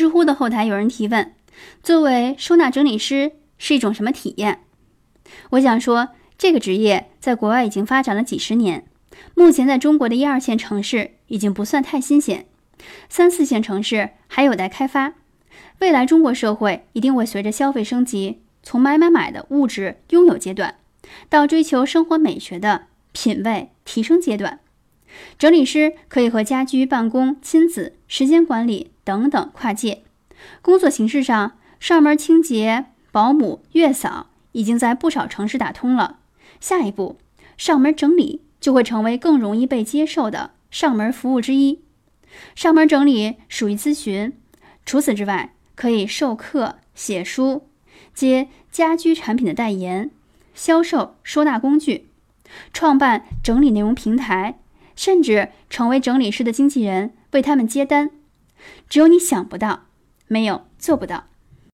知乎的后台有人提问：作为收纳整理师是一种什么体验？我想说，这个职业在国外已经发展了几十年，目前在中国的一二线城市已经不算太新鲜，三四线城市还有待开发。未来中国社会一定会随着消费升级，从买买买的物质拥有阶段，到追求生活美学的品味提升阶段。整理师可以和家居、办公、亲子、时间管理等等跨界。工作形式上，上门清洁、保姆、月嫂已经在不少城市打通了。下一步，上门整理就会成为更容易被接受的上门服务之一。上门整理属于咨询，除此之外，可以授课、写书、接家居产品的代言、销售收纳工具、创办整理内容平台。甚至成为整理师的经纪人，为他们接单。只有你想不到，没有做不到。